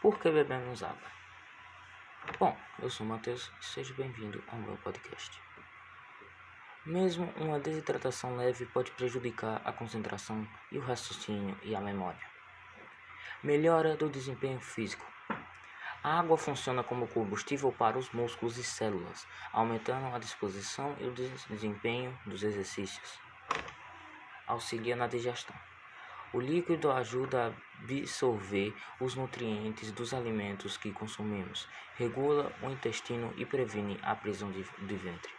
Por que bebemos água? Bom, eu sou o Matheus e seja bem-vindo ao meu podcast. Mesmo uma desidratação leve pode prejudicar a concentração e o raciocínio e a memória. Melhora do desempenho físico. A água funciona como combustível para os músculos e células, aumentando a disposição e o desempenho dos exercícios. Auxilia na digestão. O líquido ajuda a absorver os nutrientes dos alimentos que consumimos, regula o intestino e previne a prisão de, de ventre.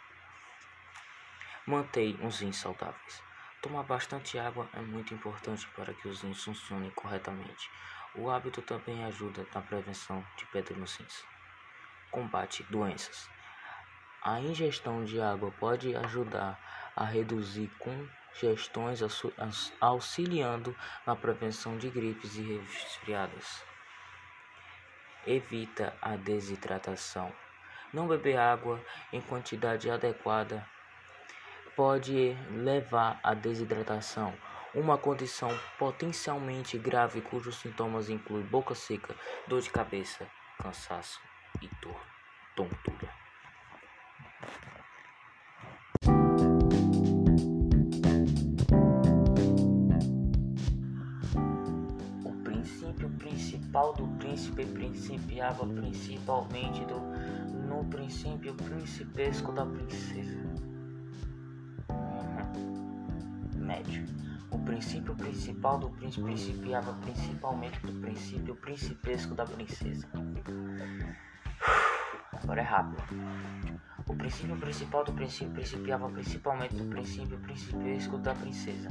Mantém os rins saudáveis. Tomar bastante água é muito importante para que os rins funcionem corretamente. O hábito também ajuda na prevenção de pedra nos rins. Combate doenças. A ingestão de água pode ajudar a reduzir congestões, auxiliando na prevenção de gripes e resfriados. Evita a desidratação. Não beber água em quantidade adequada pode levar à desidratação, uma condição potencialmente grave cujos sintomas incluem boca seca, dor de cabeça, cansaço e tontura. Principal do príncipe principiava principalmente do, no princípio principesco da princesa. médio. O princípio principal do príncipe principiava principalmente do princípio principesco da princesa. Agora é rápido. O princípio principal do princípio principiava principalmente do princípio principesco da princesa.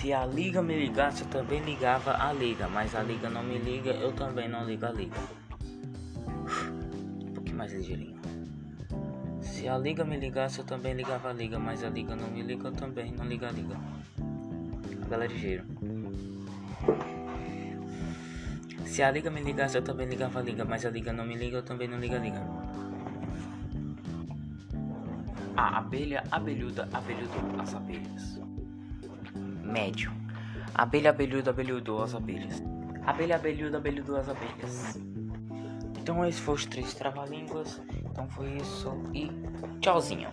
Se a liga me ligasse, eu também ligava a liga, mas a liga não me liga, eu também não ligo a liga. Um pouquinho mais ligeirinho. Se a liga me ligasse, eu também ligava a liga, mas a liga não me liga, eu também não liga a liga. A bela ligeiro. Se a liga me ligasse, eu também ligava a liga, mas a liga não me liga, eu também não liga a liga. A abelha abelhuda abelhudou as abelhas. Médio. Abelha abelhuda abelhudou as abelhas. Abelha abelhuda abelhudou as abelhas. Então esses foram os três trava-línguas. Então foi isso e tchauzinho.